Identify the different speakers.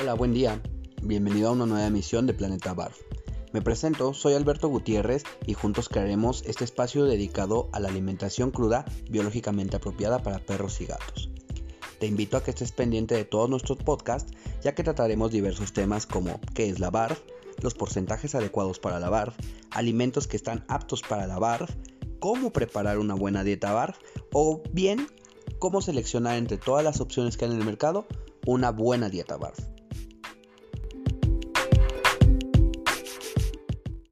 Speaker 1: Hola, buen día. Bienvenido a una nueva emisión de Planeta Barf. Me presento, soy Alberto Gutiérrez y juntos crearemos este espacio dedicado a la alimentación cruda biológicamente apropiada para perros y gatos. Te invito a que estés pendiente de todos nuestros podcasts, ya que trataremos diversos temas como qué es la BARF, los porcentajes adecuados para la BARF, alimentos que están aptos para la BARF, cómo preparar una buena dieta BARF o bien cómo seleccionar entre todas las opciones que hay en el mercado una buena dieta BARF.